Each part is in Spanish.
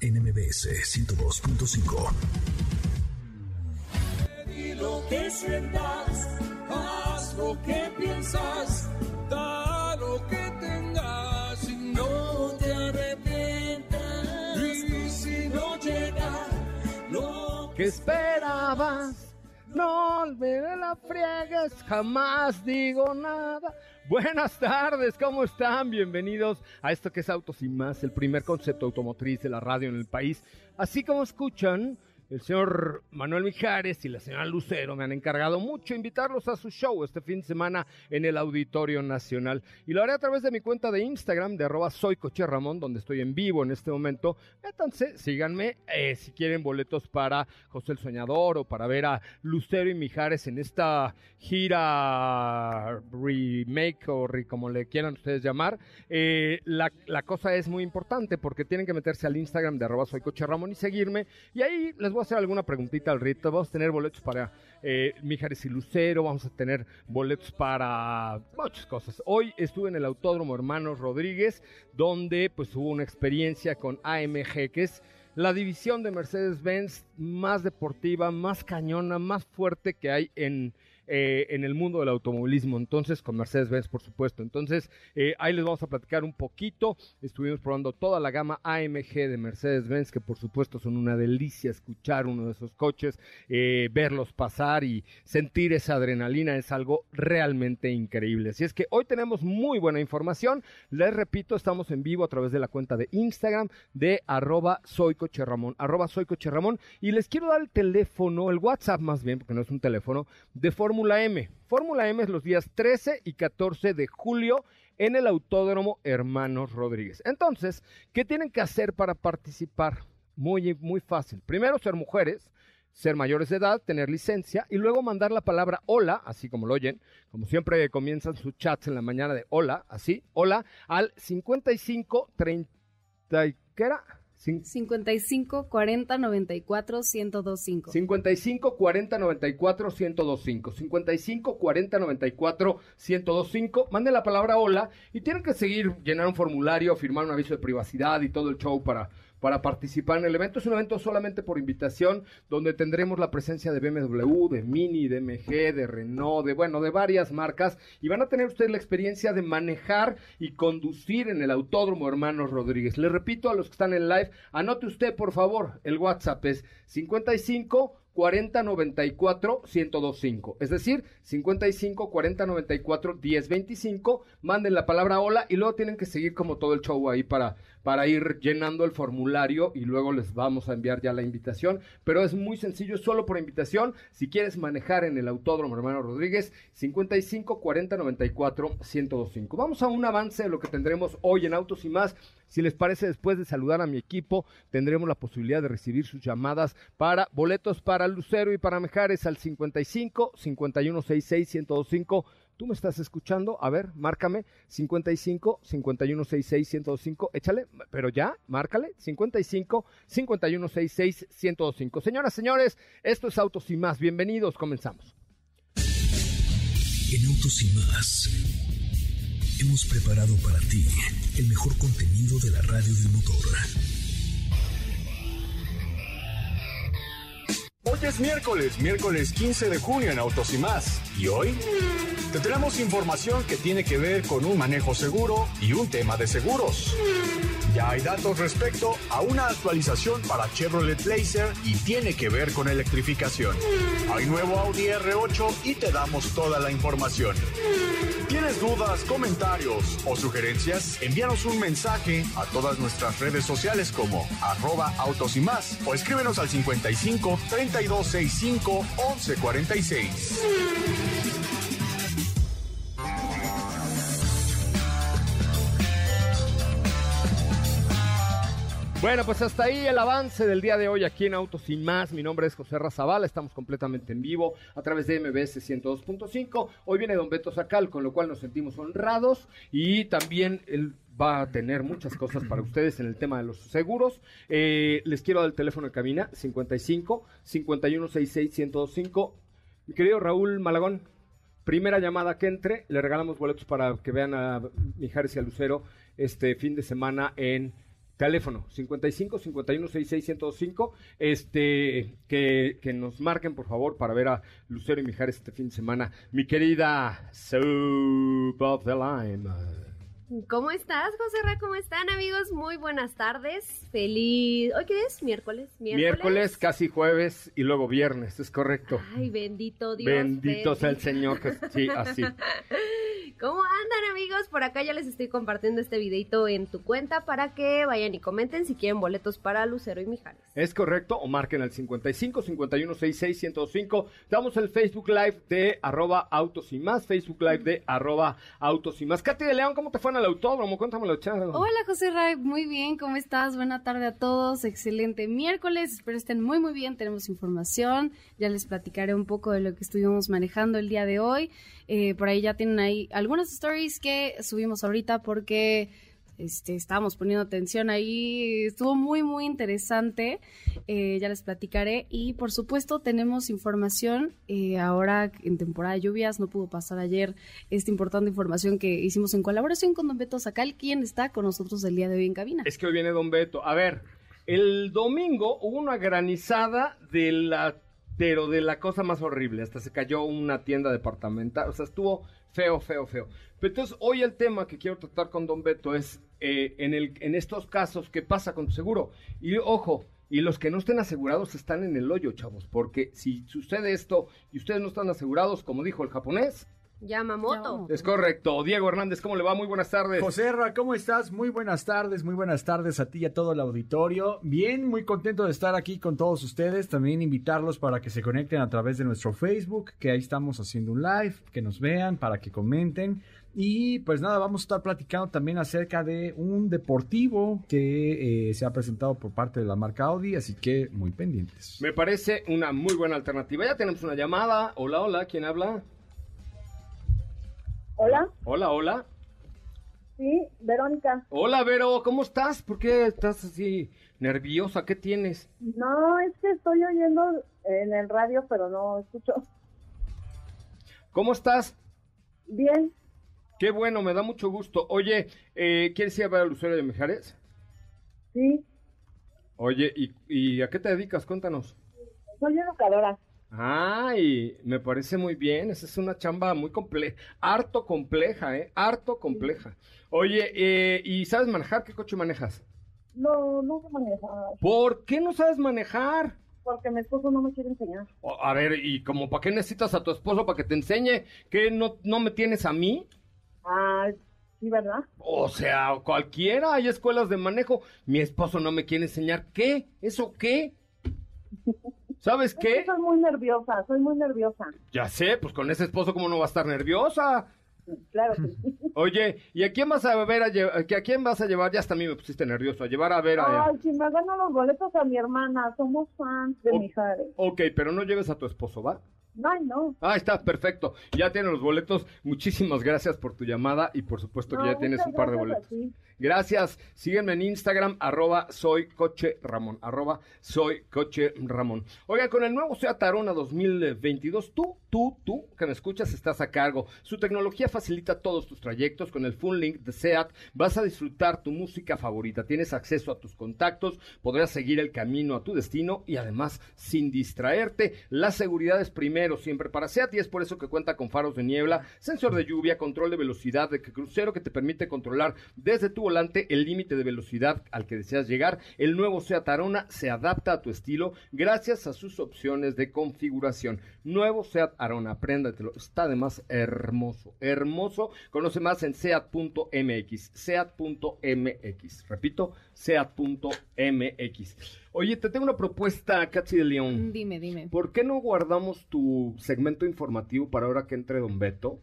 NMBS 102.5. Y lo que sientas, haz lo que piensas, da lo que tengas y no te arrepientas. Y si no llega lo ¿Qué esperabas? No me la friegues, jamás digo nada. Buenas tardes, ¿cómo están? Bienvenidos a esto que es Autos y Más, el primer concepto automotriz de la radio en el país. Así como escuchan, el señor Manuel Mijares y la señora Lucero me han encargado mucho invitarlos a su show este fin de semana en el Auditorio Nacional. Y lo haré a través de mi cuenta de Instagram de arroba soy Ramón, donde estoy en vivo en este momento. Entonces, síganme eh, si quieren boletos para José el Soñador o para ver a Lucero y Mijares en esta gira remake o como le quieran ustedes llamar. Eh, la, la, cosa es muy importante porque tienen que meterse al Instagram de arroba soy Ramón y seguirme. Y ahí les voy a hacer alguna preguntita al rito. Vamos a tener boletos para eh, Mijares y Lucero, vamos a tener boletos para muchas cosas. Hoy estuve en el Autódromo Hermanos Rodríguez, donde pues hubo una experiencia con AMG, que es la división de Mercedes-Benz más deportiva, más cañona, más fuerte que hay en, eh, en el mundo del automovilismo, entonces con Mercedes-Benz por supuesto. Entonces eh, ahí les vamos a platicar un poquito. Estuvimos probando toda la gama AMG de Mercedes-Benz, que por supuesto son una delicia escuchar uno de esos coches, eh, verlos pasar y sentir esa adrenalina es algo realmente increíble. Así es que hoy tenemos muy buena información. Les repito, estamos en vivo a través de la cuenta de Instagram de arroba soycocherramón, soycocherramón y les quiero dar el teléfono, el WhatsApp más bien, porque no es un teléfono, de forma Fórmula M. Fórmula M es los días 13 y 14 de julio en el Autódromo Hermanos Rodríguez. Entonces, ¿qué tienen que hacer para participar? Muy, muy fácil. Primero, ser mujeres, ser mayores de edad, tener licencia y luego mandar la palabra hola, así como lo oyen, como siempre comienzan sus chats en la mañana de hola, así, hola, al 55 30, ¿qué era? 55 40 94 1025. 55 40 94 1025. 55 40 94 1025. Mande la palabra hola y tienen que seguir, llenar un formulario, firmar un aviso de privacidad y todo el show para para participar en el evento. Es un evento solamente por invitación, donde tendremos la presencia de BMW, de Mini, de MG, de Renault, de bueno, de varias marcas, y van a tener ustedes la experiencia de manejar y conducir en el Autódromo Hermanos Rodríguez. Le repito a los que están en live, anote usted por favor, el WhatsApp es 55 40 94 1025. Es decir, 55 40 94 10 25. Manden la palabra hola y luego tienen que seguir como todo el show ahí para, para ir llenando el formulario y luego les vamos a enviar ya la invitación. Pero es muy sencillo, solo por invitación. Si quieres manejar en el Autódromo Hermano Rodríguez, 55 40 94 1025. Vamos a un avance de lo que tendremos hoy en Autos y más. Si les parece, después de saludar a mi equipo, tendremos la posibilidad de recibir sus llamadas para boletos para Lucero y para Mejares al 55 5166 1025. Tú me estás escuchando, a ver, márcame 55 5166 1025. Échale, pero ya, márcale 55 5166 1025. Señoras, señores, esto es Autos y más. Bienvenidos, comenzamos. En Autos y más hemos preparado para ti el mejor contenido de la radio del motor. Hoy es miércoles, miércoles 15 de junio en Autos y más. Y hoy te información que tiene que ver con un manejo seguro y un tema de seguros. Ya hay datos respecto a una actualización para Chevrolet Blazer y tiene que ver con electrificación. Hay nuevo Audi R8 y te damos toda la información. ¿Tienes dudas, comentarios o sugerencias? Envíanos un mensaje a todas nuestras redes sociales como arroba autos y más o escríbenos al 55 3265 1146. Bueno, pues hasta ahí el avance del día de hoy aquí en Autos y Más. Mi nombre es José Razabala, estamos completamente en vivo a través de MBS 102.5. Hoy viene Don Beto Sacal, con lo cual nos sentimos honrados y también él va a tener muchas cosas para ustedes en el tema de los seguros. Eh, les quiero dar el teléfono de cabina, 55 5166 1025. Mi querido Raúl Malagón, primera llamada que entre, le regalamos boletos para que vean a Mijares y a Lucero este fin de semana en Teléfono 55 51 66 1025. Este, que, que nos marquen por favor para ver a Lucero y Mijares este fin de semana. Mi querida Soup of the Lime. ¿Cómo estás, José Ra? ¿Cómo están, amigos? Muy buenas tardes. Feliz. ¿Hoy qué es? ¿Miércoles? Miércoles, casi jueves y luego viernes, es correcto. Ay, bendito Dios. Bendito sea el Señor. Que, sí, así. ¿Cómo andan amigos? Por acá ya les estoy compartiendo este videito en tu cuenta para que vayan y comenten si quieren boletos para Lucero y Mijares. Es correcto, o marquen al 55 51 66 105. Damos el Facebook Live de arroba autos y más, Facebook Live de arroba autos y más. Katy de León, ¿cómo te fue en el autódromo? Cuéntamelo, chaval. Hola José Ray, muy bien, ¿cómo estás? Buena tarde a todos, excelente miércoles, espero estén muy muy bien, tenemos información, ya les platicaré un poco de lo que estuvimos manejando el día de hoy. Eh, por ahí ya tienen ahí algunas stories que subimos ahorita porque este, estábamos poniendo atención ahí. Estuvo muy, muy interesante. Eh, ya les platicaré. Y por supuesto, tenemos información. Eh, ahora en temporada de lluvias, no pudo pasar ayer esta importante información que hicimos en colaboración con Don Beto Sacal, quien está con nosotros el día de hoy en cabina. Es que hoy viene Don Beto. A ver, el domingo hubo una granizada de la pero de la cosa más horrible, hasta se cayó una tienda departamental, o sea, estuvo feo, feo, feo. Pero entonces hoy el tema que quiero tratar con Don Beto es eh, en, el, en estos casos, ¿qué pasa con tu seguro? Y ojo, y los que no estén asegurados están en el hoyo, chavos, porque si sucede esto y ustedes no están asegurados, como dijo el japonés, Yamamoto. es correcto. Diego Hernández, ¿cómo le va? Muy buenas tardes. José Ra, ¿cómo estás? Muy buenas tardes, muy buenas tardes a ti y a todo el auditorio. Bien, muy contento de estar aquí con todos ustedes. También invitarlos para que se conecten a través de nuestro Facebook, que ahí estamos haciendo un live, que nos vean, para que comenten. Y pues nada, vamos a estar platicando también acerca de un deportivo que eh, se ha presentado por parte de la marca Audi, así que muy pendientes. Me parece una muy buena alternativa. Ya tenemos una llamada. Hola, hola, ¿quién habla? Hola, Hola, hola. sí, Verónica. Hola, Vero, ¿cómo estás? ¿Por qué estás así nerviosa? ¿Qué tienes? No, es que estoy oyendo en el radio, pero no escucho. ¿Cómo estás? Bien, Qué bueno, me da mucho gusto. Oye, eh, ¿quieres ir a ver al usuario de Mijares? sí, Oye, ¿y, y a qué te dedicas? Cuéntanos. soy educadora. Ay, me parece muy bien. Esa es una chamba muy compleja, harto compleja, ¿eh? Harto compleja. Oye, eh, ¿y sabes manejar? ¿Qué coche manejas? No, no sé manejar, ¿Por qué no sabes manejar? porque mi esposo no me quiere enseñar. O- a ver, ¿y como para qué necesitas a tu esposo para que te enseñe? ¿Que no, no me tienes a mí? Ah, sí, ¿verdad? O sea, cualquiera, hay escuelas de manejo. Mi esposo no me quiere enseñar. ¿Qué? ¿Eso qué? ¿Sabes Es qué? soy muy nerviosa, soy muy nerviosa. Ya sé, pues con ese esposo, ¿cómo no va a estar nerviosa? Claro que sí. Oye, ¿y a quién vas a ver a lle- que a quién vas a llevar? Ya hasta a mí me pusiste nervioso, a llevar a ver a... Ay, si me ganan los boletos a mi hermana, somos fans de Oh. Mijares. Ok, pero no lleves a tu esposo, ¿va? Ay, no. Ah, está, perfecto. Ya tienen los boletos. Muchísimas gracias por tu llamada y por supuesto que No, ya tienes un par de boletos. Gracias. Sígueme en Instagram, arroba soy coche Ramón, arroba soy Ramón. Oigan, con el nuevo Seat Arona 2022, tú, tú, tú, que me escuchas, estás a cargo. Su tecnología facilita todos tus trayectos. Con el Full Link de Seat vas a disfrutar tu música favorita. Tienes acceso a tus contactos, podrás seguir el camino a tu destino y además sin distraerte. La seguridad es primero siempre para Seat y es por eso que cuenta con faros de niebla, sensor de lluvia, control de velocidad de crucero que te permite controlar desde tu volante el límite de velocidad al que deseas llegar. El nuevo Seat Arona se adapta a tu estilo gracias a sus opciones de configuración. Nuevo Seat Arona, apréndatelo. Está además hermoso, hermoso. Conoce más en seat.mx, seat.mx. Repito, seat.mx. Oye, te tengo una propuesta, Katsi de León. Dime, dime. ¿Por qué no guardamos tu segmento informativo para ahora que entre Don Beto?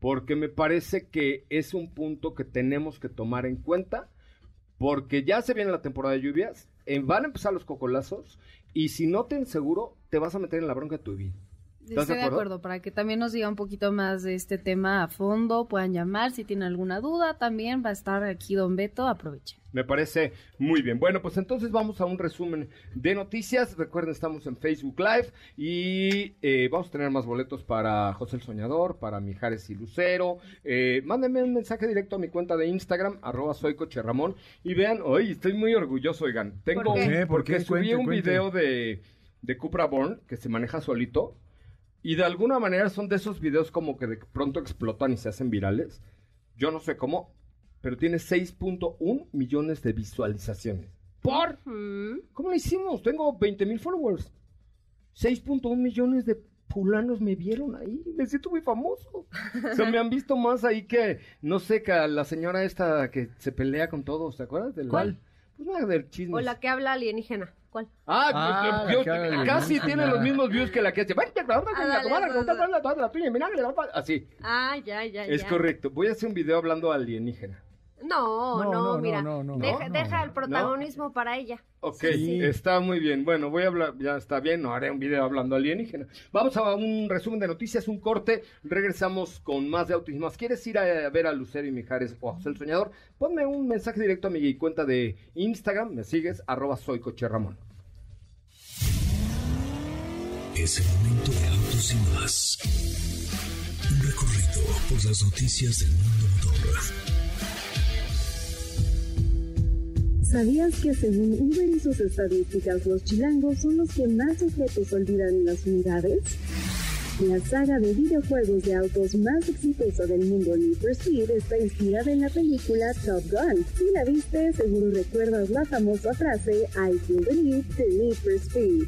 Porque me parece que es un punto que tenemos que tomar en cuenta, porque ya se viene la temporada de lluvias, eh, van a empezar los cocolazos, y si no te seguro, te vas a meter en la bronca de tu vida. ¿Estás Estoy de de acuerdo? para que también nos diga un poquito más de este tema a fondo, puedan llamar si tienen alguna duda, también va a estar aquí Don Beto, aprovechen. Me parece muy bien. Bueno, pues entonces vamos a un resumen de noticias. Recuerden, estamos en Facebook Live y eh, vamos a tener más boletos para José el Soñador, para Mijares y Lucero. Eh, mándenme un mensaje directo a mi cuenta de Instagram, arroba soy Coche Ramón. Y vean, hoy estoy muy orgulloso, oigan. Tengo ¿Por qué? un- ¿Por qué? porque subí Cuente, un cuente. video de, de Cupra Born que se maneja solito. Y de alguna manera son de esos videos como que de pronto explotan y se hacen virales. Yo no sé cómo, pero tiene 6.1 millones de visualizaciones. ¿Por? ¿Cómo lo hicimos? Tengo 20 mil followers. 6.1 millones de fulanos me vieron ahí. Me siento muy famoso. O sea, me han visto más ahí que, no sé, que a la señora esta que se pelea con todos. ¿Te acuerdas? Del, ¿Cuál? Pues una del chisme. O la que habla alienígena. ¿Cuál? Ah, Ah, la casi tiene los mismos views que la que hace. dale, Así. Ah, ya, ya, ya. Es correcto. Voy a hacer un video hablando alienígena. No, No, no, no, mira. no, no, deja, no, deja no. el protagonismo para ella. Ok, Sí. está muy bien. Bueno, voy a hablar, ya está bien, no haré un video hablando alienígena. Vamos a un resumen de noticias, un corte. Regresamos con más de autos y más. ¿Quieres ir a ver a Lucero y Mijares o a José el Soñador? Ponme un mensaje directo a mi cuenta de Instagram, me sigues, arroba soy Coche Ramón. Es el momento de autos y más. Un recorrido por las noticias del mundo motor. ¿Sabías que según Uber y sus estadísticas, los chilangos son los que más objetos olvidan en las unidades? La saga de videojuegos de autos más exitosa del mundo, Need for Speed, está inspirada en la película Top Gun. Si la viste, seguro recuerdas la famosa frase I feel the need to Need for Speed.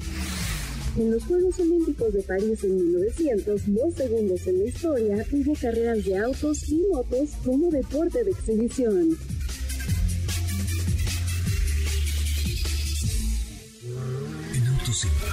En los Juegos Olímpicos de París en 1900, dos segundos en la historia, hubo carreras de autos y motos como deporte de exhibición.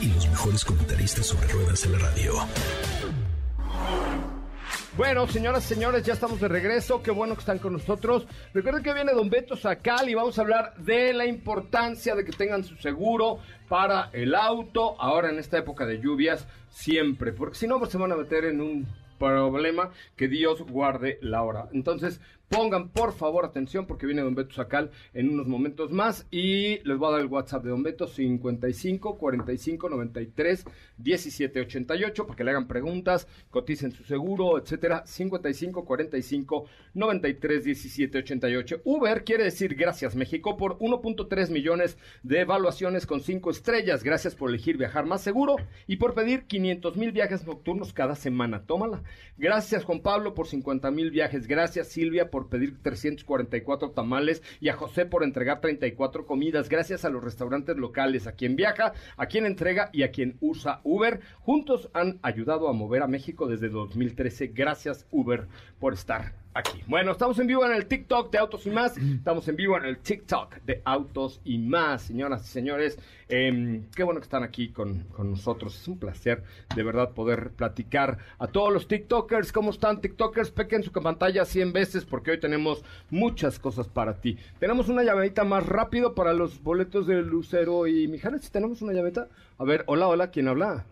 Y los mejores comentaristas sobre ruedas en la radio. Bueno, señoras y señores, ya estamos de regreso. Qué bueno que están con nosotros. Recuerden que viene Don Beto Sacal y vamos a hablar de la importancia de que tengan su seguro para el auto. Ahora en esta época de lluvias, siempre. Porque si no, pues se van a meter en un problema que Dios guarde la hora. Entonces, pongan por favor atención porque viene Don Beto Sacal en unos momentos más y les voy a dar el WhatsApp de Don Beto 55 45 93 17 88 para que le hagan preguntas, coticen su seguro, etcétera. 55 45 93 17 88. Uber quiere decir gracias México por 1.3 millones de evaluaciones con 5 estrellas. Gracias por elegir viajar más seguro y por pedir 500 mil viajes nocturnos cada semana. Tómala. Gracias Juan Pablo por 50 mil viajes. Gracias Silvia por pedir 344 tamales y a José por entregar 34 comidas. Gracias a los restaurantes locales, a quien viaja, a quien entrega y a quien usa Uber. Juntos han ayudado a mover a México desde 2013. Gracias Uber por estar aquí. Bueno, estamos en vivo en el TikTok de Autos y Más. Estamos en vivo en el TikTok de Autos y Más, señoras y señores. Eh, qué bueno que están aquí con, con nosotros. Es un placer, de verdad, poder platicar a todos los TikTokers. ¿Cómo están, TikTokers? Pequen su pantalla 100 veces porque hoy tenemos muchas cosas para ti. Tenemos una llamadita más rápido para los boletos de Lucero y Mijares. ¿Tenemos una llamadita? A ver, hola, hola, ¿quién habla?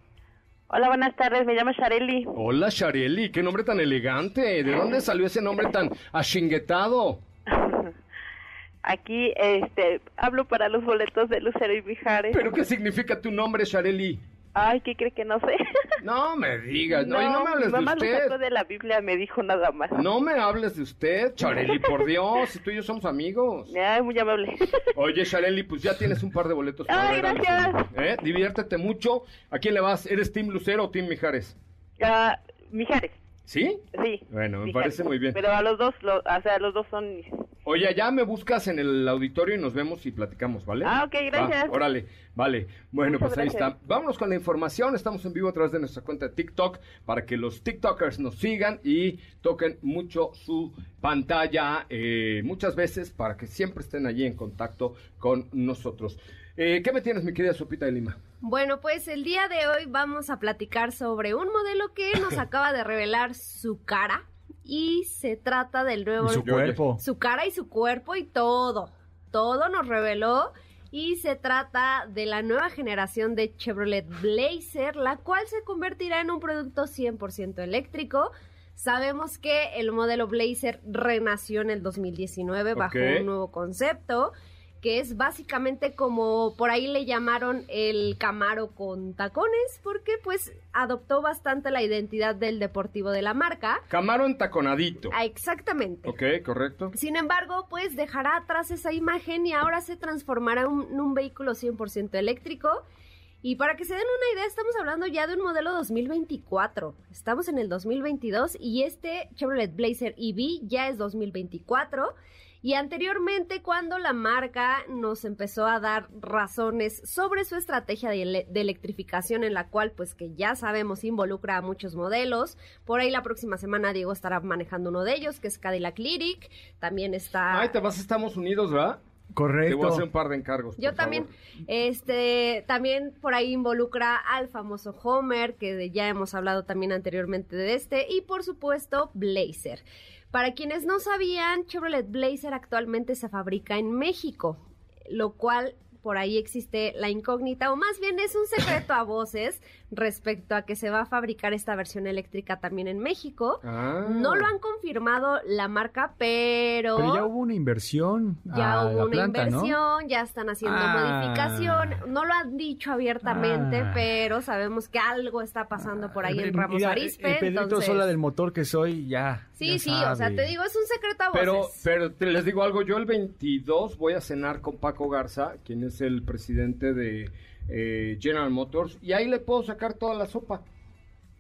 Hola, buenas tardes, me llamo Shareli. Hola, Shareli, qué nombre tan elegante. ¿De dónde salió ese nombre tan achinguetado? Aquí este, hablo para los boletos de Lucero y Mijares. ¿Pero qué significa tu nombre, Shareli? Ay, ¿qué cree que no sé? No me digas, no, no me hables mi mamá de lo usted. sacó de la Biblia, me dijo nada más. No me hables de usted, Shareli, por Dios, si tú y yo somos amigos. Ay, muy amable. Oye, Shareli, pues ya tienes un par de boletos para Ay, gracias. ¿eh? Diviértete mucho. ¿A quién le vas? ¿Eres Team Lucero o Team Mijares? Ah, Mijares, ¿Sí? sí. Bueno, me Mijares. parece muy bien. Pero a los dos, lo- o sea, los dos son mis... Oye, ya me buscas en el auditorio y nos vemos y platicamos, ¿vale? Ah, ok, gracias. Va, órale, vale. Bueno, Muchas pues ahí gracias. está. Vámonos con la información. Estamos en vivo a través de nuestra cuenta de TikTok para que los TikTokers nos sigan y toquen mucho su pantalla eh, muchas veces para que siempre estén allí en contacto con nosotros. Eh, ¿Qué me tienes, mi querida Sopita de Lima? Bueno, pues el día de hoy vamos a platicar sobre un modelo que nos acaba de revelar su cara y se trata del nuevo Y su cuerpo. su cara y su cuerpo y todo. Todo nos reveló y se trata de la nueva generación de Chevrolet Blazer, la cual se convertirá en un producto 100% eléctrico. Sabemos que el modelo Blazer renació en el 2019 bajo un nuevo concepto que es básicamente como por ahí le llamaron el Camaro con tacones, porque pues adoptó bastante la identidad del deportivo de la marca. Camaro entaconadito. Ah, exactamente. Ok, correcto. Sin embargo, pues dejará atrás esa imagen y ahora se transformará en un, en un vehículo 100% eléctrico. Y para que se den una idea, estamos hablando ya de un modelo 2024. Estamos en el 2022 y este Chevrolet Blazer EV ya es 2024. Y anteriormente, cuando la marca nos empezó a dar razones sobre su estrategia de, ele- de electrificación, en la cual, pues que ya sabemos, involucra a muchos modelos. Por ahí la próxima semana Diego estará manejando uno de ellos, que es Cadillac Lyric. También está... Ay, te vas a Estados Unidos, ¿verdad? Te Correcto. voy a hacer un par de encargos. Yo por también, favor. este, también por ahí involucra al famoso Homer, que ya hemos hablado también anteriormente de este, y por supuesto Blazer. Para quienes no sabían, Chevrolet Blazer actualmente se fabrica en México, lo cual por ahí existe la incógnita, o más bien es un secreto a voces respecto a que se va a fabricar esta versión eléctrica también en México. Ah. No lo han confirmado la marca, pero... Pero ya hubo una inversión. Ya hubo una planta, ¿no? inversión, ya están haciendo Ah. modificación. No lo han dicho abiertamente, Ah. pero sabemos que algo está pasando por ahí en Ramos Mira, Arizpe. El Pedrito entonces- Sola del motor que soy, ya. Sí, ya sí, o sea, te digo, es un secreto a voces. Pero, pero te- les digo algo, yo el 22 voy a cenar con Paco Garza, quien es el presidente de eh, General Motors, y ahí le puedo sacar toda la sopa,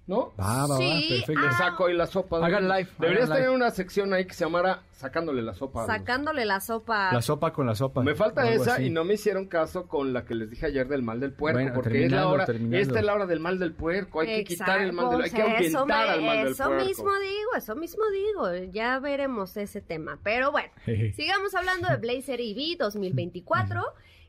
¿no? Va, va, va, Sí, perfecto. Le ah, saco ahí la sopa. Hagan live, Deberías hagan tener live. una sección ahí que se llamara Sacándole la sopa. Sacándole la sopa. La sopa con la sopa. Me falta esa así. y no me hicieron caso con la que les dije ayer del mal del puerco, Bueno, porque es la hora, terminando. esta es la hora del mal del puerco, hay que quitar el mal del, hay que Exacto, eso ahuyentar me- al mal del Eso puerco. mismo digo, eso mismo digo. Ya veremos ese tema. Pero bueno, sigamos hablando de Blazer EV 2024.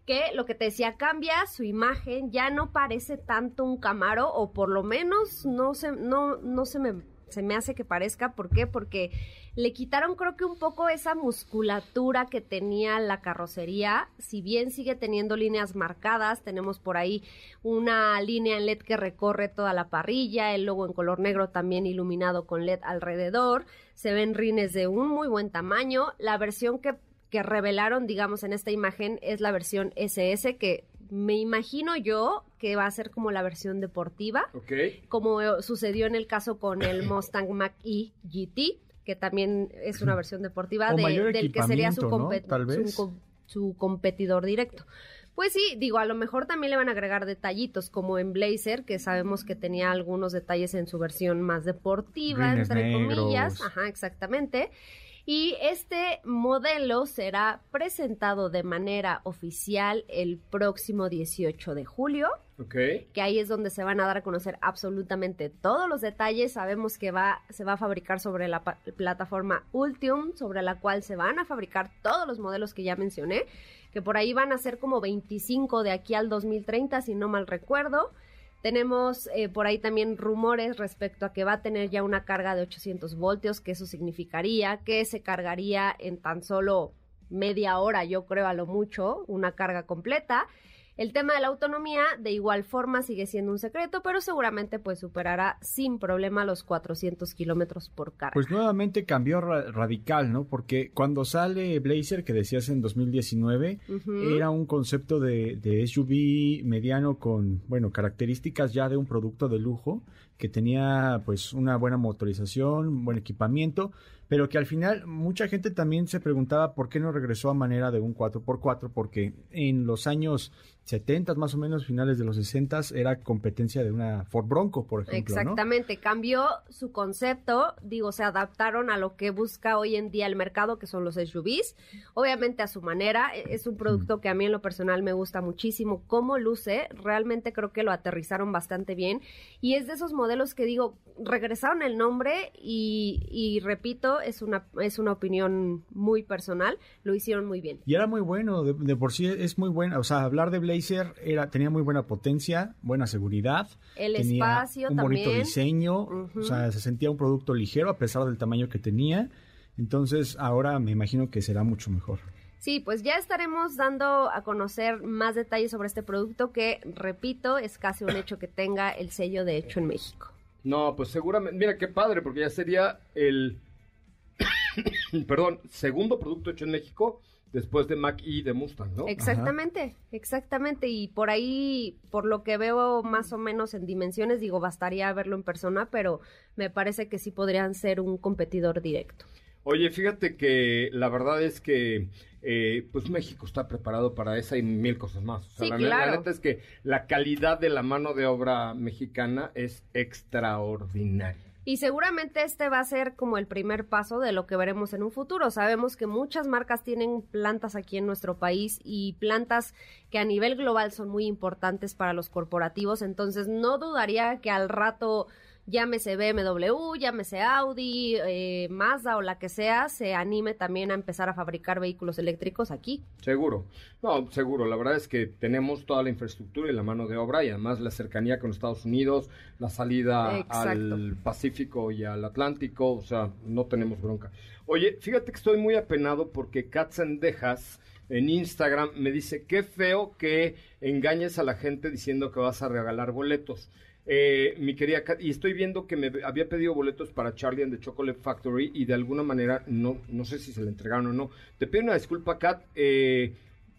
Que lo que te decía, cambia su imagen, ya no parece tanto un Camaro, o por lo menos no se, no, no se me, se me hace que parezca. ¿Por qué? Porque le quitaron creo que un poco esa musculatura que tenía la carrocería, si bien sigue teniendo líneas marcadas, tenemos por ahí una línea en LED que recorre toda la parrilla, el logo en color negro también iluminado con LED alrededor, se ven rines de un muy buen tamaño, la versión que, que revelaron, digamos, en esta imagen es la versión SS que me imagino yo que va a ser como la versión deportiva Ok. como eh, sucedió en el caso con el Mustang Mach-E GT, que también es una versión deportiva de- del que sería su, ¿no? compet- Tal vez. su com- su competidor directo. Pues sí, digo, a lo mejor también le van a agregar detallitos, como en Blazer, que sabemos que tenía algunos detalles en su versión más deportiva, Rines entre comillas. Ajá, exactamente. Y este modelo será presentado de manera oficial el próximo 18 de julio Ok. que ahí es donde se van a dar a conocer absolutamente todos los detalles. Sabemos que va, se va a fabricar sobre la plataforma Ultium, sobre la cual se van a fabricar todos los modelos que ya mencioné, que por ahí van a ser como 25 de aquí al 2030, si no mal recuerdo. Tenemos eh, por ahí también rumores respecto a que va a tener ya una carga de 800 voltios, que eso significaría que se cargaría en tan solo media hora, yo creo a lo mucho, una carga completa. El tema de la autonomía, de igual forma, sigue siendo un secreto, pero seguramente pues superará sin problema los 400 kilómetros por carga. Pues nuevamente cambió ra- radical, ¿no? Porque cuando sale Blazer, que decías en 2019, Ujú. era un concepto de, de SUV mediano con, bueno, características ya de un producto de lujo, que tenía pues una buena motorización, buen equipamiento, pero que al final mucha gente también se preguntaba por qué no regresó a manera de un 4x4, porque en los años 70, más o menos finales de los 60, era competencia de una Ford Bronco, por ejemplo, ¿no? Exactamente, cambió su concepto, digo, se adaptaron a lo que busca hoy en día el mercado, que son los SUVs, obviamente a su manera, e- es un producto que a mí en lo personal me gusta muchísimo, cómo luce, realmente creo que lo aterrizaron bastante bien, y es de esos modelos que digo, regresaron el nombre y, y repito, es una, es una opinión muy personal, lo hicieron muy bien. Y era muy bueno, de, de por sí es muy buena. O sea, hablar de Blazer era, tenía muy buena potencia, buena seguridad. El tenía espacio un bonito también. diseño. Ujú. O sea, se sentía un producto ligero a pesar del tamaño que tenía. Entonces, ahora me imagino que será mucho mejor. Sí, pues ya estaremos dando a conocer más detalles sobre este producto que, repito, es casi un hecho que tenga el sello de hecho en México. No, pues seguramente, mira qué padre, porque ya sería el, perdón, segundo producto hecho en México después de Mac y de Mustang, ¿no? Exactamente, exactamente. Y por ahí, por lo que veo más o menos en dimensiones, digo, bastaría verlo en persona, pero me parece que sí podrían ser un competidor directo. Oye, fíjate que la verdad es que eh, pues México está preparado para esa y mil cosas más. O sea, Sí, la, ne- la claro. neta es que la calidad de la mano de obra mexicana es extraordinaria. Y seguramente este va a ser como el primer paso de lo que veremos en un futuro. Sabemos que muchas marcas tienen plantas aquí en nuestro país y plantas que a nivel global son muy importantes para los corporativos. Entonces no dudaría que al rato llámese BMW, llámese Audi, eh, Mazda o la que sea, se anime también a empezar a fabricar vehículos eléctricos aquí. Seguro. No, seguro. La verdad es que tenemos toda la infraestructura y la mano de obra y además la cercanía con Estados Unidos, la salida Exacto. al Pacífico y al Atlántico. O sea, no tenemos bronca. Oye, fíjate que estoy muy apenado porque Katzendejas en Instagram me dice, qué feo que engañes a la gente diciendo que vas a regalar boletos. Eh, mi querida Kat, y estoy viendo que me había pedido boletos para Charlie and the Chocolate Factory y de alguna manera no, no sé si se le entregaron o no. Te pido una disculpa, Kat. Eh,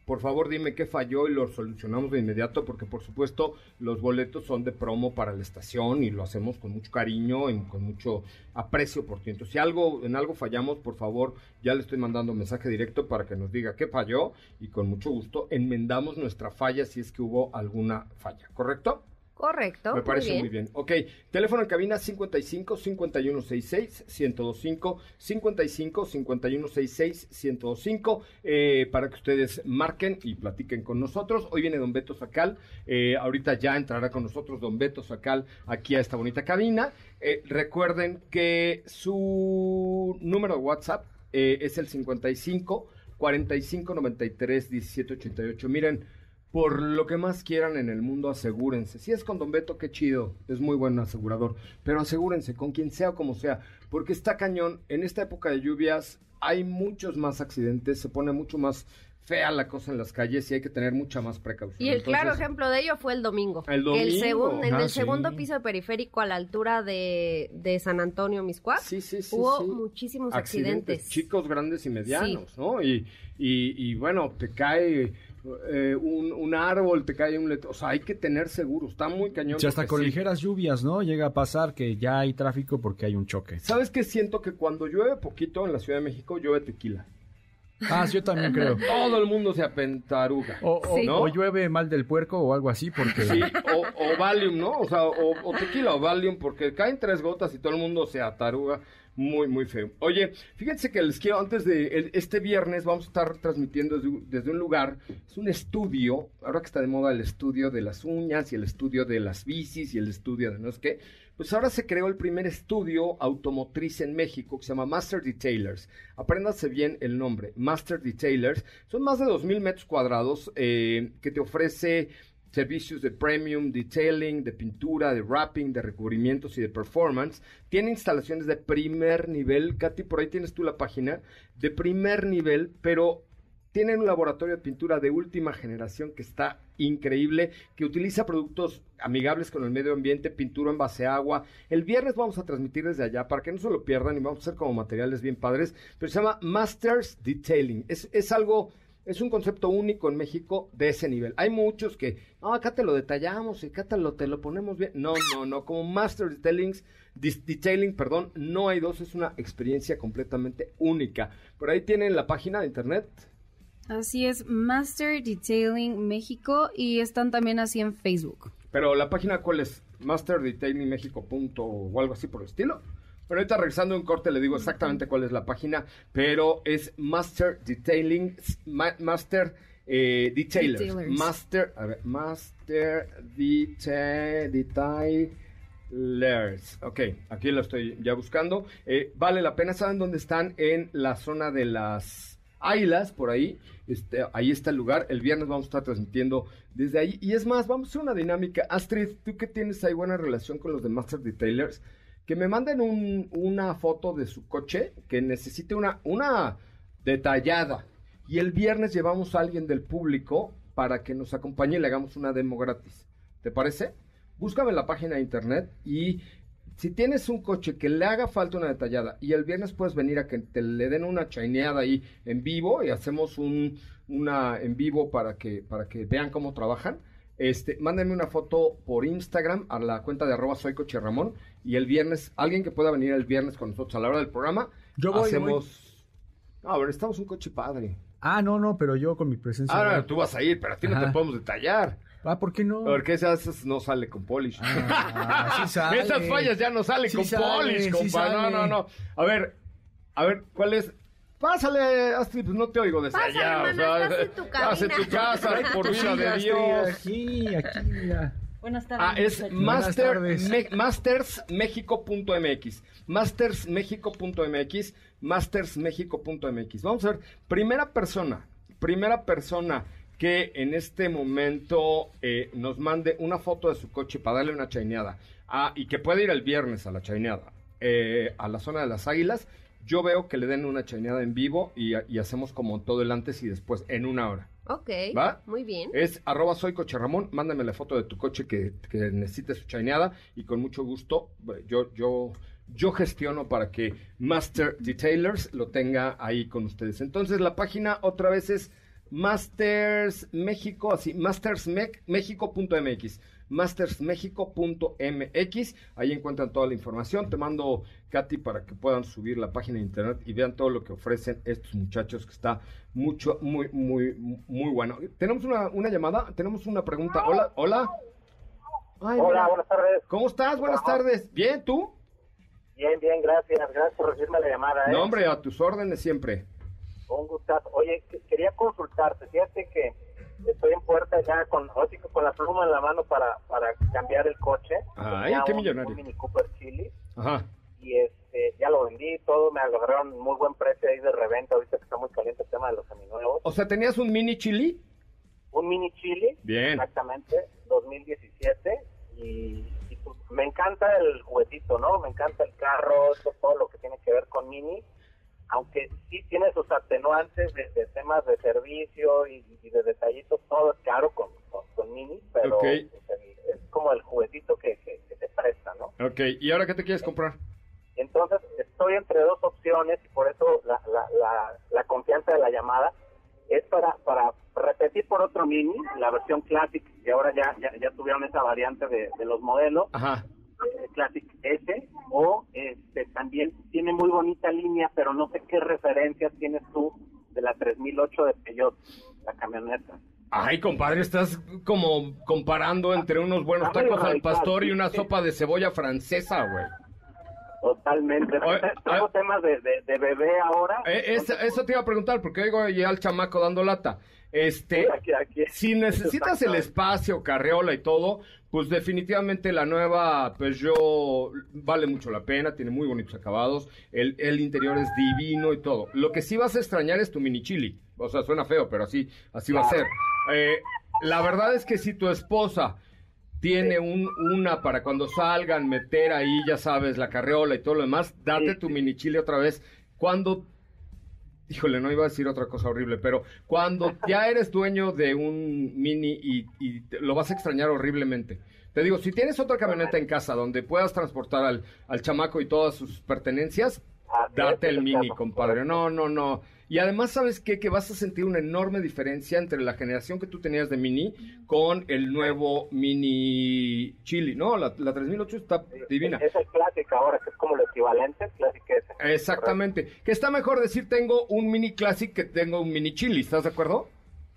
por favor, dime qué falló y lo solucionamos de inmediato, porque por supuesto los boletos son de promo para la estación y lo hacemos con mucho cariño y con mucho aprecio por ti. Entonces, si algo, en algo fallamos, por favor, ya le estoy mandando mensaje directo para que nos diga qué falló y con mucho gusto enmendamos nuestra falla si es que hubo alguna falla, ¿correcto? Correcto. Me parece muy muy bien. bien. Ok, teléfono en cabina 55 5166 1025 55 5166 1025 eh, para que ustedes marquen y platiquen con nosotros. Hoy viene Don Beto Sacal. eh, ahorita ya entrará con nosotros Don Beto Sacal aquí a esta bonita cabina. Eh, recuerden que su número de WhatsApp eh, es el 55 45 93 17 88. Miren. Por lo que más quieran en el mundo, asegúrense. Si es con Don Beto, qué chido. Es muy buen asegurador. Pero asegúrense, con quien sea o como sea. Porque está cañón. En esta época de lluvias hay muchos más accidentes. Se pone mucho más fea la cosa en las calles y hay que tener mucha más precaución. Y el claro ejemplo de ello fue el domingo. El domingo. segun- en Ah, el sí. segundo piso de periférico a la altura de, de San Antonio, Miscuac, Sí, sí, sí, hubo muchísimos accidentes. chicos, grandes y medianos, ¿no? Y, y, y bueno, te cae eh, un, un árbol, te cae un letrero. O sea, hay que tener seguro. Está muy cañón. Si hasta con sí. ligeras lluvias, ¿no? Llega a pasar que ya hay tráfico porque hay un choque. ¿Sabes qué siento? Que cuando llueve poquito en la Ciudad de México, llueve tequila. Ah, sí, yo también creo. Todo el mundo se apentaruga. O, o- Sí. ¿no? o llueve mal del puerco o algo así porque... Sí, o, o Valium, ¿no? O sea, o, o tequila o Valium, porque caen tres gotas y todo el mundo se ataruga. Muy, muy feo. Oye, fíjense que les quiero, antes de este viernes, vamos a estar transmitiendo desde, un- lugar, es un estudio, ahora que está de moda el estudio de las uñas y el estudio de las bicis y el estudio de no sé qué, pues ahora se creó el primer estudio automotriz en México que se llama Master Detailers. Apréndanse bien el nombre, Master Detailers. Son más de 2.000 metros cuadrados eh, que te ofrece servicios de premium, detailing, de pintura, de wrapping, de recubrimientos y de performance. Tiene instalaciones de primer nivel. Katy, por ahí tienes tú la página. De primer nivel, pero tienen un laboratorio de pintura de última generación que está increíble, que utiliza productos amigables con el medio ambiente, pintura en base a agua. El viernes vamos a transmitir desde allá para que no se lo pierdan y vamos a hacer como materiales bien padres, pero se llama Masters Detailing. Es, es algo, es un concepto único en México de ese nivel. Hay muchos que, no, acá te lo detallamos y acá te lo, te lo ponemos bien. No, no, no, como Masters Detailing, Detailing, perdón, no hay dos, es una experiencia completamente única. Por ahí tienen la página de internet. Así es, Master Detailing México y están también así en Facebook. Pero la página cuál es masterdetailingmexico punto o algo así por el estilo. Pero ahorita regresando un corte le digo exactamente cuál es la página, pero es Master Detailing, ma- Master eh, Detailers. Detailers. Master, a ver, Master Deta- Detailers. Ok, aquí lo estoy ya buscando. Eh, vale la pena, ¿saben dónde están? En la zona de las Águilas, por ahí. Este, ahí está el lugar. El viernes vamos a estar transmitiendo desde ahí. Y es más, vamos a hacer una dinámica. Astrid, tú que tienes ahí buena relación con los de Master Detailers, que me manden un- una foto de su coche que necesite una, una detallada. Y el viernes llevamos a alguien del público para que nos acompañe y le hagamos una demo gratis. ¿Te parece? Búscame la página de internet y si tienes un coche que le haga falta una detallada y el viernes puedes venir a que te le den una chaineada ahí en vivo y hacemos un, una en vivo para que, para que vean cómo trabajan. Este, mándenme una foto por Instagram a la cuenta de arroba soy coche Ramón y el viernes, alguien que pueda venir el viernes con nosotros a la hora del programa, Yo voy, hacemos... No, a ver, estamos un coche padre. Ah, no, no, pero yo con mi presencia. Ahora tú vas a ir, pero a ti no te Ajá. podemos detallar. Ah, ¿por qué no? Porque esas no sale con polish. Ah, sí sale. Esas fallas ya no salen Sí con sale, polish, sí compa. no, sale. no, no. A ver, a ver, ¿cuál es? Pásale, Astrid, pues no te oigo desde Pásale, allá. mana, estás en tu estás en tu casa, por vida de Astrid, Dios. Aquí, aquí, mira. Buenas tardes. Ah, es master, me- mastersmexico.mx. Mastersmexico.mx. Mastersmexico.mx. Vamos a ver, primera persona, primera persona que en este momento eh, nos mande una foto de su coche para darle una chaineada. Ah, y que puede ir el viernes a la chaineada. eh, a la zona de las águilas. Yo veo que le den una chaineada en vivo y, y hacemos como todo el antes y después en una hora. Ok, ¿Va? muy bien. Es arroba soy coche Ramón, mándame la foto de tu coche que, que necesite su chaineada y con mucho gusto eh, yo, yo, yo gestiono para que Master Detailers lo tenga ahí con ustedes. Entonces la página otra vez es Masters México, así, mastersmexico.mx, mastersmexico.mx, ahí encuentran toda la información. Te mando, Katy, para que puedan subir la página de internet y vean todo lo que ofrecen estos muchachos, que está mucho, muy, muy, muy bueno. Tenemos una, una llamada, tenemos una pregunta. Hola, hola. Ay, Hola, buenas tardes. ¿Cómo estás? Buenas tardes. ¿Bien, tú? Bien, bien, gracias. Gracias por recibirme la llamada. ¿eh? No, hombre, a tus órdenes siempre. Un gustazo. Oye, que- quería consultarte. Fíjate que estoy en puerta ya con, con la pluma en la mano para, para cambiar el coche. Ay, qué un- millonario. Un Mini Cooper Chili. Ajá. Y este, ya lo vendí todo. Me agarraron muy buen precio ahí de reventa. Ahorita que está muy caliente el tema de los seminuevos. O sea, ¿tenías un mini chili? Un Mini Chili. Bien. Exactamente. 2017. Y, y, pues, me encanta el juguetito, ¿no? Me encanta el carro, todo lo que tiene que ver con Mini. Aunque sí tiene sus atenuantes de, de temas de servicio y, y de detallitos, todo es caro con, con, con Mini, pero es como el juguetito que, que, que te presta, ¿no? Ok, ¿y ahora qué te quieres comprar? Entonces estoy entre dos opciones y por eso la, la, la, la confianza de la llamada es para, para repetir por otro Mini, la versión Classic, que ahora ya, ya, ya tuvieron esa variante de, de los modelos. Ajá. Classic S o este también tiene muy bonita línea pero no sé qué referencias tienes tú de la 3008 de Peugeot la camioneta Ay, compadre, estás como comparando entre unos buenos tacos al pastor y una sopa de cebolla francesa, güey. totalmente tengo temas de, de, de bebé ahora Eh, es- eso te iba a preguntar, porque oigo ya al chamaco dando lata. Este, Aquí, aquí. si necesitas el espacio, carreola y todo, pues definitivamente la nueva Peugeot vale mucho la pena, tiene muy bonitos acabados, el, el interior es divino y todo. Lo que sí vas a extrañar es tu mini chili. O sea, suena feo, pero así, así va a ser. Eh, la verdad es que si tu esposa tiene un, una para cuando salgan, meter ahí, ya sabes, la carreola y todo lo demás, date tu mini chile otra vez. Cuando híjole, no iba a decir otra cosa horrible, pero cuando ya eres dueño de un Mini y, y te- lo vas a extrañar horriblemente. Te digo, si tienes otra camioneta en casa donde puedas transportar al, al chamaco y todas sus pertenencias, date el Mini, compadre. No, no, no. Y además, ¿sabes qué? Que vas a sentir una enorme diferencia entre la generación que tú tenías de Mini con el nuevo Mini Chili, ¿no? La, la 3008 está divina. Es el Classic ahora, que es como lo equivalente al Classic S. Exactamente. Que está mejor decir tengo un Mini Classic que tengo un Mini Chili, ¿estás de acuerdo?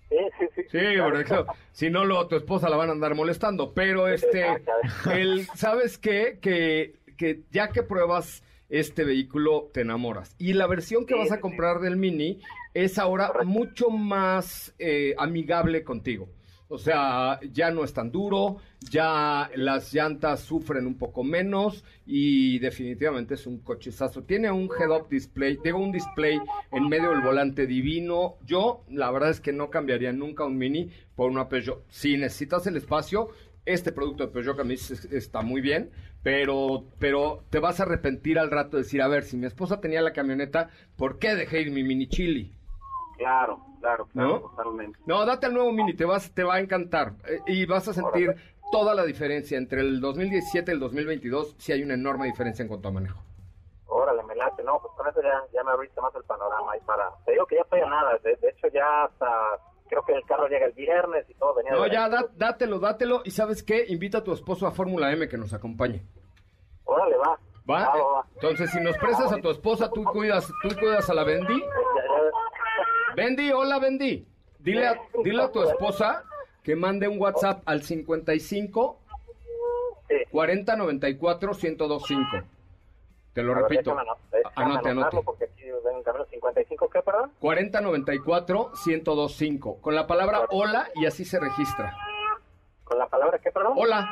Sí, sí, sí. Sí, porque claro, si no, lo, tu esposa la van a andar molestando. Pero este, el, ¿sabes qué? Que, que ya que pruebas este vehículo, te enamoras. Y la versión que vas a comprar del Mini es ahora mucho más eh, amigable contigo. O sea, ya no es tan duro, ya las llantas sufren un poco menos y definitivamente es un cochezazo. Tiene un head-up display, digo un display en medio del volante divino. Yo, la verdad es que no cambiaría nunca un Mini por una Peugeot. Si necesitas el espacio, este producto de Peugeot que a mí es- está muy bien, pero, pero te vas a arrepentir al rato de decir, a ver, si mi esposa tenía la camioneta, ¿por qué dejé ir mi Mini Chili? Claro, claro, claro, ¿No? totalmente. No, date al nuevo Mini, te, vas, te va a encantar. eh, y vas a sentir toda la diferencia entre el 2017 y el 2022. Sí hay una enorme diferencia en cuanto a manejo. Órale, me late. No, pues con eso ya, ya me abriste más el panorama ahí para... Te digo que ya estoy a nada. De, de hecho, ya hasta... Creo que el carro llega el viernes y todo. Venía No, ya, da- dátelo, dátelo. Y ¿sabes qué? Invita a tu esposo a Fórmula M que nos acompañe. Órale, va. ¿Va? Va, va, va. Entonces, si nos prestas a tu esposa, tú cuidas, tú cuidas a la Bendy. Bendy, hola Bendy. Dile a, dile a tu esposa que mande un WhatsApp al 55 40 94 1025. Te lo A ver, repito. déjame ano- déjame Anote, anotarlo anote. Porque aquí en camino 55, ¿qué, perdón? 40 94 1025. Con la palabra hola y así se registra. ¿Con la palabra qué, perdón? Hola.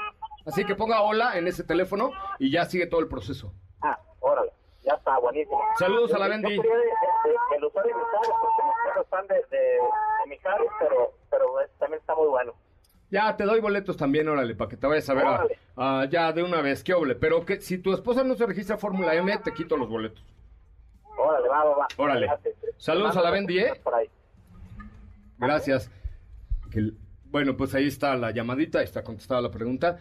Así que ponga hola en ese teléfono y ya sigue todo el proceso. Ah, órale. Ya está, buenísimo. Saludos a la Yo- Bendy. Yo quería de- de- el usuario Mijares, porque mis carros están de, de, de Mijares, pero, pero es- también está muy bueno. Ya, te doy boletos también, órale, para que te vayas a ver a- Órale. a- ya de una vez, qué oble. Pero que si tu esposa no se registra a Fórmula M, te quito los boletos. Órale, va, va, va. Órale. Gracias. Saludos a la Bendy, ¿eh? Por ahí. Gracias. Que bueno, pues ahí está la llamadita, ahí está contestada la pregunta.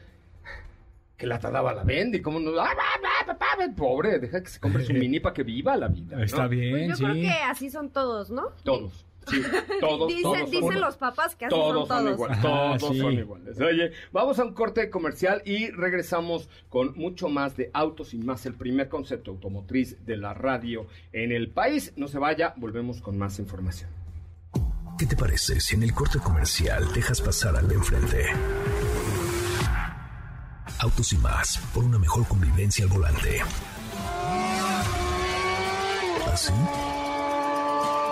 Que la daba la Bendy, ¿cómo no? ¡Ah, ah, ah, papá! Pobre, deja que se compre su mini para que viva la vida. ¿no? Está bien, Pues yo creo que así son todos, ¿no? Todos. Sí, todos, dicen todos son- dicen los papás que todos son todos. iguales, Ah, todos sí. son iguales. Oye, vamos a un corte comercial y regresamos con mucho más de autos y más el primer concepto automotriz de la radio en el país. No se vaya, volvemos con más información. ¿Qué te parece si en el corte comercial dejas pasar al de enfrente? Autos y más, por una mejor convivencia al volante. ¿Así?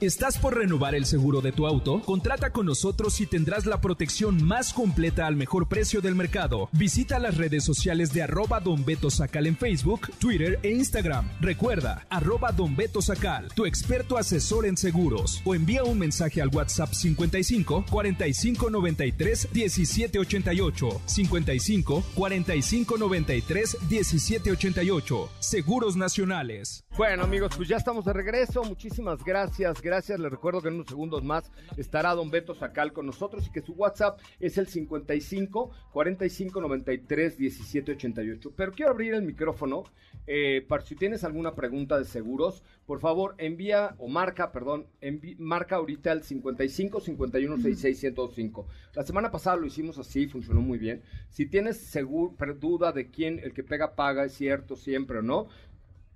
¿Estás por renovar el seguro de tu auto? Contrata con nosotros y tendrás la protección más completa al mejor precio del mercado. Visita las redes sociales de arroba Don Beto Sacal en Facebook, Twitter e Instagram. Recuerda, arroba Don Beto Sacal, tu experto asesor en seguros. O envía un mensaje al WhatsApp 55 45 93 17 88. 55 45 93 17 88. Seguros Nacionales. Bueno, amigos, pues ya estamos de regreso. Muchísimas gracias. Gracias. Les recuerdo que en unos segundos más estará don Beto Sacal con nosotros y que su WhatsApp es el 55 45 93 17 88. Pero quiero abrir el micrófono eh, para si tienes alguna pregunta de seguros, por favor envía o marca, perdón, envi- marca ahorita el 55 51 66 105. La semana pasada lo hicimos así, funcionó muy bien. Si tienes seguro, duda de quién el que pega paga es cierto siempre o no,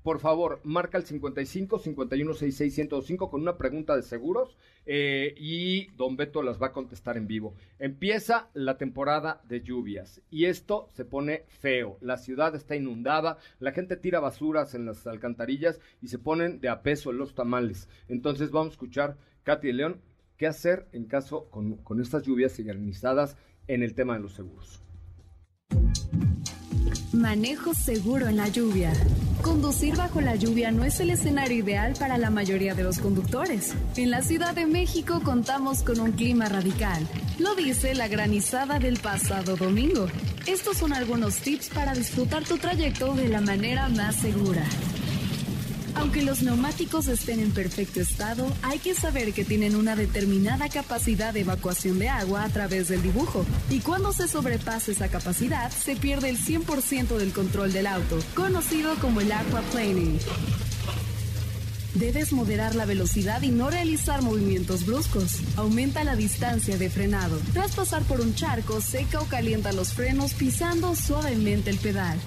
por favor, marca el 55 51 66 105 con una pregunta de seguros eh, y Don Beto las va a contestar en vivo. Empieza la temporada de lluvias y esto se pone feo. La ciudad está inundada, la gente tira basuras en las alcantarillas y se ponen de a peso los tamales. Entonces vamos a escuchar, Katy de León, qué hacer en caso con, estas lluvias organizadas en el tema de los seguros. Manejo seguro en la lluvia. Conducir bajo la lluvia no es el escenario ideal para la mayoría de los conductores. En la Ciudad de México contamos con un clima radical. Lo dice la granizada del pasado domingo. Estos son algunos tips para disfrutar tu trayecto de la manera más segura. Aunque los neumáticos estén en perfecto estado, hay que saber que tienen una determinada capacidad de evacuación de agua a través del dibujo. Y cuando se sobrepasa esa capacidad, se pierde el 100% del control del auto, conocido como el aquaplaning. Debes moderar la velocidad y no realizar movimientos bruscos. Aumenta la distancia de frenado. Tras pasar por un charco, seca o calienta los frenos pisando suavemente el pedal.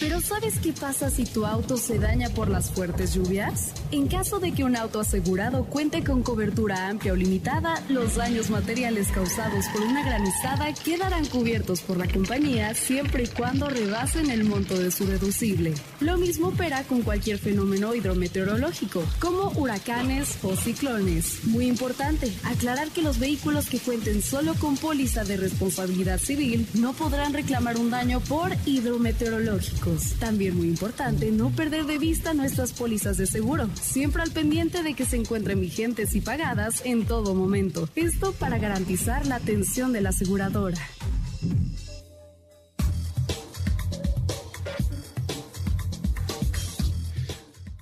Pero ¿sabes qué pasa si tu auto se daña por las fuertes lluvias? En caso de que un auto asegurado cuente con cobertura amplia o limitada, los daños materiales causados por una granizada quedarán cubiertos por la compañía siempre y cuando rebasen el monto de su deducible. Lo mismo opera con cualquier fenómeno hidrometeorológico, como huracanes o ciclones. Muy importante, aclarar que los vehículos que cuenten solo con póliza de responsabilidad civil no podrán reclamar un daño por hidrometeorológico. También muy importante no perder de vista nuestras pólizas de seguro, siempre al pendiente de que se encuentren vigentes y pagadas en todo momento. Esto para garantizar la atención de la aseguradora.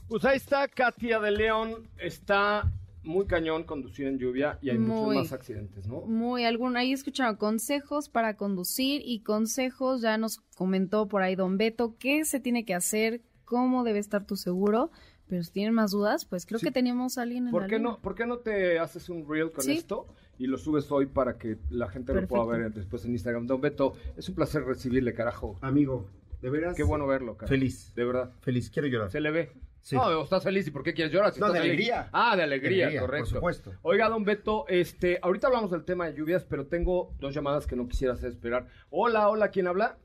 Pues ahí está Katia de León, está muy cañón conducir en lluvia y hay muchos más accidentes, ¿no? Muy, algún, ahí escucharon consejos para conducir y consejos, ya nos comentó por ahí Don Beto, qué se tiene que hacer, cómo debe estar tu seguro, pero si tienen más dudas, pues creo Sí. que teníamos a alguien en ¿Por la qué línea. no, ¿Por qué no te haces un reel con Sí. esto y lo subes hoy para que la gente lo pueda ver después en Instagram? Don Beto, es un placer recibirle, carajo. Amigo, de veras. Qué bueno verlo, carajo. Feliz. De verdad. Feliz, quiero llorar. Se le ve. Sí. No, estás feliz. ¿Y por qué quieres llorar? Si No, estás de feliz. alegría. Ah, de alegría, Alegría, por correcto. supuesto. Oiga, don Beto, este, ahorita hablamos del tema de lluvias, pero tengo dos llamadas que no quisiera hacer esperar. Hola, hola, ¿quién habla?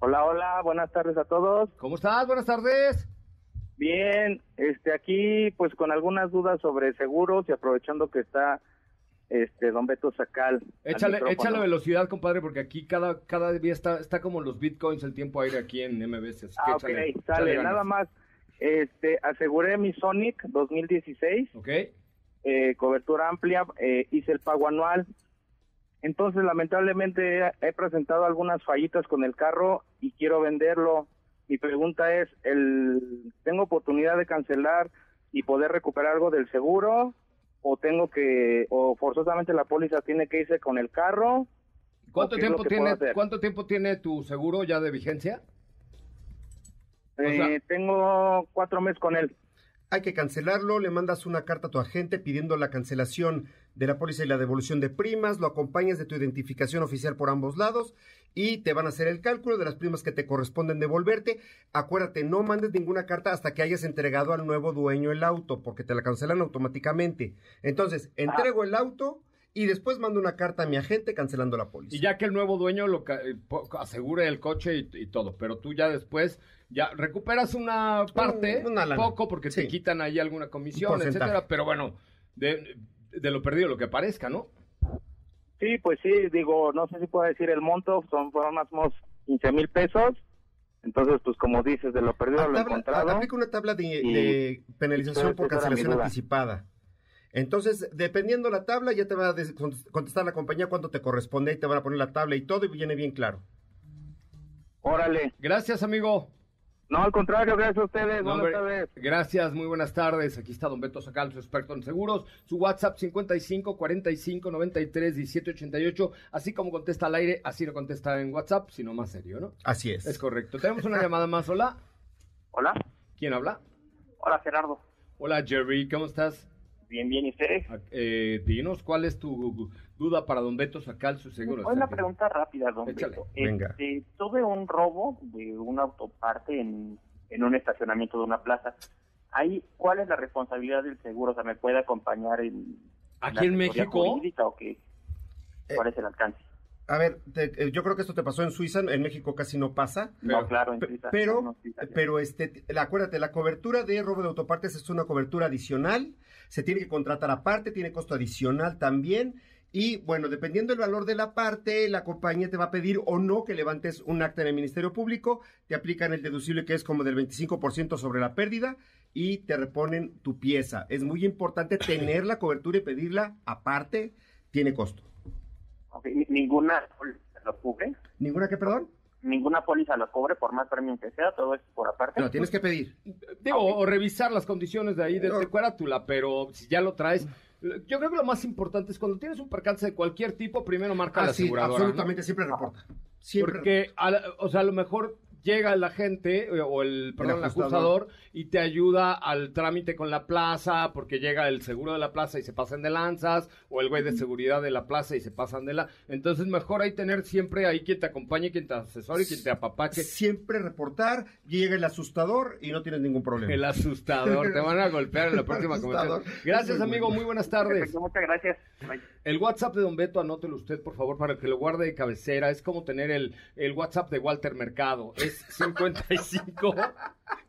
Hola, hola, buenas tardes a todos. ¿Cómo estás? Buenas tardes. Bien, este aquí pues con algunas dudas sobre seguros y aprovechando que está este don Beto Sacal. al Échale, échale velocidad, compadre, porque aquí cada, cada día está, está como los bitcoins el tiempo aire aquí en MBS. Así que Ah, échale, ok, échale sale, nada más. Este, aseguré mi Sonic 2016, Ok. eh, cobertura amplia, eh, hice el pago anual. Entonces, lamentablemente, he, he presentado algunas fallitas con el carro y quiero venderlo. Mi pregunta es, el, ¿tengo oportunidad de cancelar y poder recuperar algo del seguro? ¿O tengo que, o forzosamente la póliza tiene que irse con el carro? ¿Cuánto ¿O qué es lo tiempo tiene, cuánto tiempo tiene tu seguro ya de vigencia? Eh, tengo cuatro meses con él. Hay que cancelarlo, le mandas una carta a tu agente pidiendo la cancelación de la póliza y la devolución de primas, lo acompañas de tu identificación oficial por ambos lados y te van a hacer el cálculo de las primas que te corresponden devolverte. Acuérdate, no mandes ninguna carta hasta que hayas entregado al nuevo dueño el auto, porque te la cancelan automáticamente. Entonces, entrego el auto y después mando una carta a mi agente cancelando la póliza. Y ya que el nuevo dueño lo eh, asegure el coche y, y todo, pero tú ya después ya recuperas una parte, una poco porque te quitan ahí alguna comisión, etcétera, pero bueno, de, de lo perdido lo que parezca, ¿no? Sí, pues sí, digo, no sé si puedo decir el monto, son fueron más o menos 15 mil pesos. Entonces, pues como dices, de lo perdido a lo Tabla- encontrado. aplica una tabla de, Y- de penalización por cancelación duda. anticipada. Entonces, dependiendo la tabla, ya te va a contestar la compañía cuánto te corresponde y te van a poner la tabla y todo y viene bien claro. Órale. Gracias, amigo. No, al contrario, gracias a ustedes. No, buenas tardes. Gracias, muy buenas tardes. Aquí está don Beto Sacal, su experto en seguros. Su WhatsApp 55 45 93 17 88. Así como contesta al aire, así lo contesta en WhatsApp, sino más serio, ¿no? Así es. Es correcto. Tenemos una llamada más. Hola. Hola. ¿Quién habla? Hola, Gerardo. Hola, Jerry. ¿Cómo estás? Bien, bien, ¿y ustedes? Eh, dinos, ¿cuál es tu duda para don Beto Sacal, su seguro? Una pregunta rápida, don Échale. Beto. Venga. Este, tuve un robo de un autoparte en en un estacionamiento de una plaza. Ahí, ¿cuál es la responsabilidad del seguro? O sea, ¿me puede acompañar en ¿Aquí la en asesoría México? jurídica o qué? ¿Cuál es el alcance? A ver, te- eh, yo creo que esto te pasó en Suiza, en México casi no pasa. No, claro, en Suiza, Pero, no, Suiza, pero este, la- acuérdate, la cobertura de robo de autopartes es una cobertura adicional. Se tiene que contratar aparte, tiene costo adicional también. Y bueno, dependiendo del valor de la parte, la compañía te va a pedir o no que levantes un acta en el Ministerio Público. Te aplican el deducible que es como del 25% sobre la pérdida y te reponen tu pieza. Es muy importante tener la cobertura y pedirla aparte. Tiene costo. ¿Ninguna póliza lo cubre? ¿Ninguna que, perdón? Ninguna póliza lo cubre, por más premium que sea, todo es por aparte. Lo tienes que pedir. Digo, o revisar las condiciones de ahí de, de cuértula, pero si ya lo traes. Yo creo que lo más importante es cuando tienes un percance de cualquier tipo, primero marca Ah, la sí, aseguradora. ¿no? absolutamente, siempre reporta. Siempre Porque, a la- o sea, a lo mejor llega el agente eh, o el, perdón, el ajustador. ajustador y te ayuda al trámite con la plaza porque llega el seguro de la plaza y se pasan de lanzas o el güey de seguridad de la plaza y se pasan de la... Entonces mejor ahí tener siempre ahí quien te acompañe, quien te asesore, quien te apapache. Siempre reportar, llega el asustador y no tienes ningún problema. El asustador, te van a golpear en la próxima conversación. Gracias, amigo, muy buenas tardes. Perfecto, muchas gracias. Bye. El WhatsApp de Don Beto, anótelo usted, por favor, para que lo guarde de cabecera. Es como tener el, el WhatsApp de Walter Mercado. Es 55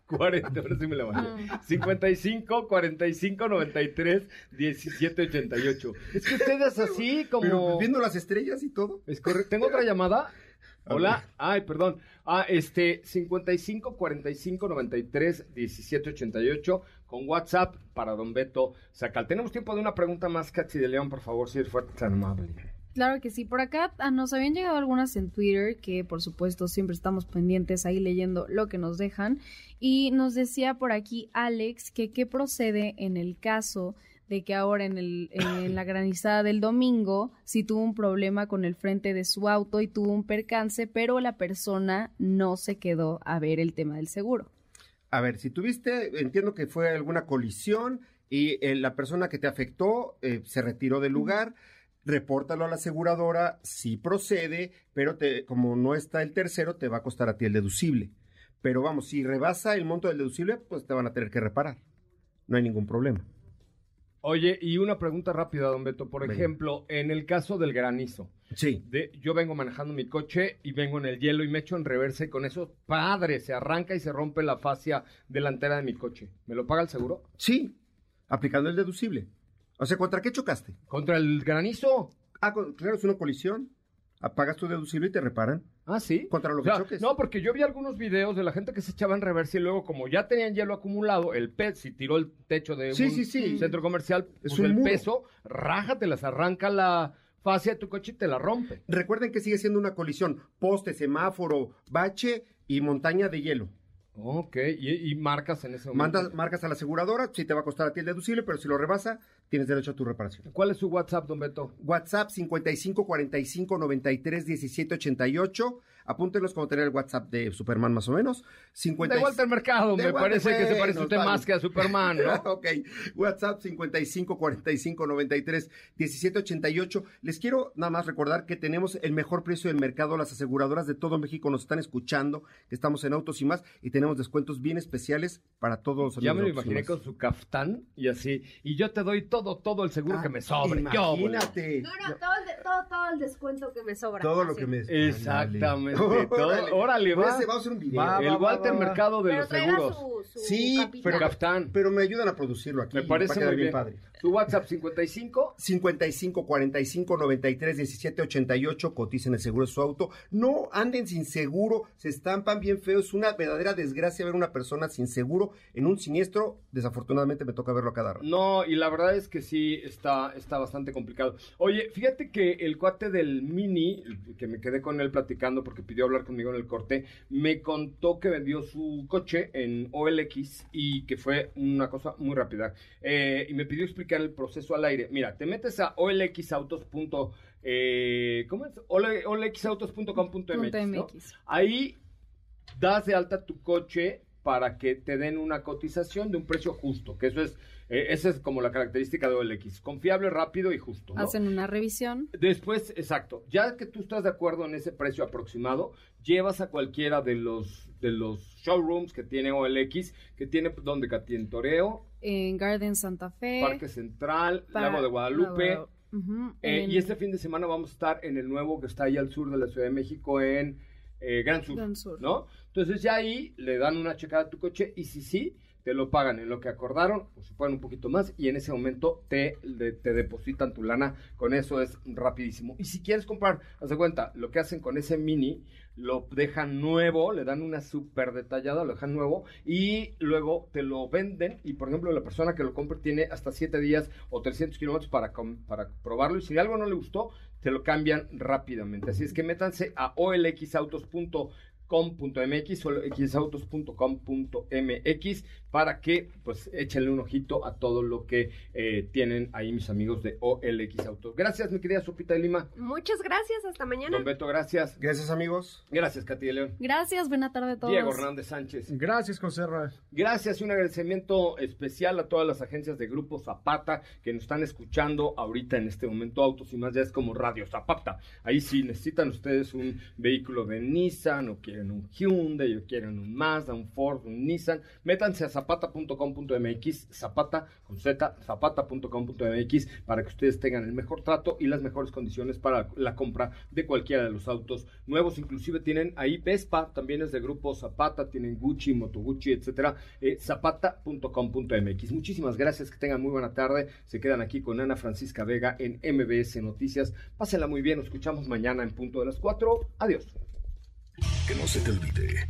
40, ahora sí me la bajé. 55 45 93 17 88. Es que usted es así como. Pero viendo las estrellas y todo. Es correcto. ¿Tengo otra llamada? Hola. Ay, perdón. Ah, este, 55 45 93 17 88 con WhatsApp para Don Beto Sacal. Tenemos tiempo de una pregunta más, Katsi de León, por favor, si es fuerte tan amable. Claro que sí, por acá ah, nos habían llegado algunas en Twitter que por supuesto siempre estamos pendientes ahí leyendo lo que nos dejan y nos decía por aquí Alex que qué procede en el caso de que ahora en, el, en la granizada del domingo sí tuvo un problema con el frente de su auto y tuvo un percance, pero la persona no se quedó a ver el tema del seguro. A ver, si tuviste, entiendo que fue alguna colisión y eh, la persona que te afectó eh, se retiró del lugar, repórtalo a la aseguradora, sí procede, pero te, como no está el tercero, te va a costar a ti el deducible. Pero vamos, si rebasa el monto del deducible, pues te van a tener que reparar. No hay ningún problema. Oye, y una pregunta rápida, Don Beto. Por Venga. ejemplo, en el caso del granizo. Sí. De, yo vengo manejando mi coche y vengo en el hielo y me echo en reversa y con eso, padre, se arranca y se rompe la fascia delantera de mi coche. ¿Me lo paga el seguro? Sí, aplicando el deducible. O sea, ¿contra qué chocaste? ¿Contra el granizo? Ah, claro, es una colisión. Apagas tu deducible y te reparan. Ah, sí. Contra lo O que sea, choques. no, porque yo vi algunos videos de la gente que se echaba en reversa y luego, como ya tenían hielo acumulado, el pez, si tiró el techo de Sí, un sí, sí. centro comercial, Es pues un el muro. peso, rájatelas, arranca la fascia de tu coche y te la rompe. Recuerden que sigue siendo una colisión. Poste, semáforo, bache y montaña de hielo. Ok, y, y marcas en ese momento. Mandas, marcas a la aseguradora, sí te va a costar a ti el deducible, pero si lo rebasa, tienes derecho a tu reparación. ¿Cuál es su WhatsApp, don Beto? WhatsApp 55 45 93 17 88. Apúntenlos como tener el WhatsApp de Superman más o menos. 50 De Walter Mercado, De me Walter, parece que se parece usted más que a Superman, ¿no? ok, WhatsApp 55 45 93 17 88. Les quiero nada más recordar que tenemos el mejor precio del mercado. Las aseguradoras de todo México nos están escuchando, que estamos en Autos y más, y tenemos descuentos bien especiales para todos los Ya me lo imaginé con su caftán y así. Y yo te doy todo, todo el seguro que me sobre. ¿Qué óvole? Imagínate. No, no, todo el, de- todo, todo el descuento que me sobra. Todo lo Así. que me... Exactamente. Órale. todo- órale, va. Ese va a hacer un video. el Walter Mercado de Pero los seguros. su, su Sí, pero, Caftán. pero me ayudan a producirlo aquí. Me parece va a quedar muy bien. padre. Tu WhatsApp 55 55 45 93 17 88 coticen el seguro de su auto. No anden sin seguro, se estampan bien feos. Es una verdadera desgracia ver una persona sin seguro en un siniestro. Desafortunadamente me toca verlo a cada rato. No, y la verdad es que sí está, está bastante complicado. Oye, fíjate que el cuate del Mini, que me quedé con él platicando porque pidió hablar conmigo en el corte, me contó que vendió su coche en OLX y que fue una cosa muy rápida. Eh, y me pidió explicar el proceso al aire. Mira, te metes a olxautos. Eh, ¿Cómo es? Olxautos.com.mx. ¿no? Ahí das de alta tu coche para que te den una cotización de un precio justo, que eso es, eh, esa es como la característica de OLX, confiable, rápido y justo. ¿no? Hacen una revisión. Después, exacto, ya que tú estás de acuerdo en ese precio aproximado, llevas a cualquiera de los de los showrooms que tiene OLX, que tiene donde tiene Toreo, En Garden Santa Fe. Parque Central, Para- Lago de Guadalupe. Lago Eh, en y este fin de semana vamos a estar en el nuevo que está ahí al sur de la Ciudad de México en eh, Gran Sur, Gran Sur. ¿no? Entonces ya ahí le dan una checada a tu coche y si sí, te lo pagan en lo que acordaron, o si pueden un poquito más, y en ese momento te, te depositan tu lana. Con eso es rapidísimo. Y si quieres comprar, haz de cuenta, lo que hacen con ese mini, lo dejan nuevo, le dan una súper detallada, lo dejan nuevo, y luego te lo venden, y por ejemplo la persona que lo compre tiene hasta 7 días o 300 kilómetros para, para probarlo, y si algo no le gustó, te lo cambian rápidamente. Así es que métanse a olxautos.com com.mx o xautos.com.mx para que pues échenle un ojito a todo lo que eh, tienen ahí mis amigos de OLX Autos. Gracias, mi querida Sopita de Lima. Muchas gracias, hasta mañana. Don Beto, gracias. Gracias, amigos. Gracias, Katy de León. Gracias, buena tarde a todos. Diego Hernández Sánchez. Gracias, Conserra. Gracias y un agradecimiento especial a todas las agencias de Grupo Zapata que nos están escuchando ahorita en este momento. Autos y más ya es como Radio Zapata. Ahí sí necesitan ustedes un vehículo de Nissan o quieren un Hyundai o quieren un Mazda, un Ford, un Nissan. Métanse a zapata.com.mx, zapata con Z, zapata.com.mx para que ustedes tengan el mejor trato y las mejores condiciones para la compra de cualquiera de los autos nuevos. Inclusive tienen ahí Vespa, también es de Grupo Zapata, tienen Gucci, Moto Gucci, etcétera. Eh, zapata.com.mx. Muchísimas gracias, que tengan muy buena tarde. Se quedan aquí con Ana Francisca Vega en MBS Noticias. Pásenla muy bien, nos escuchamos mañana en punto de las 4. Adiós. Que no se te olvide,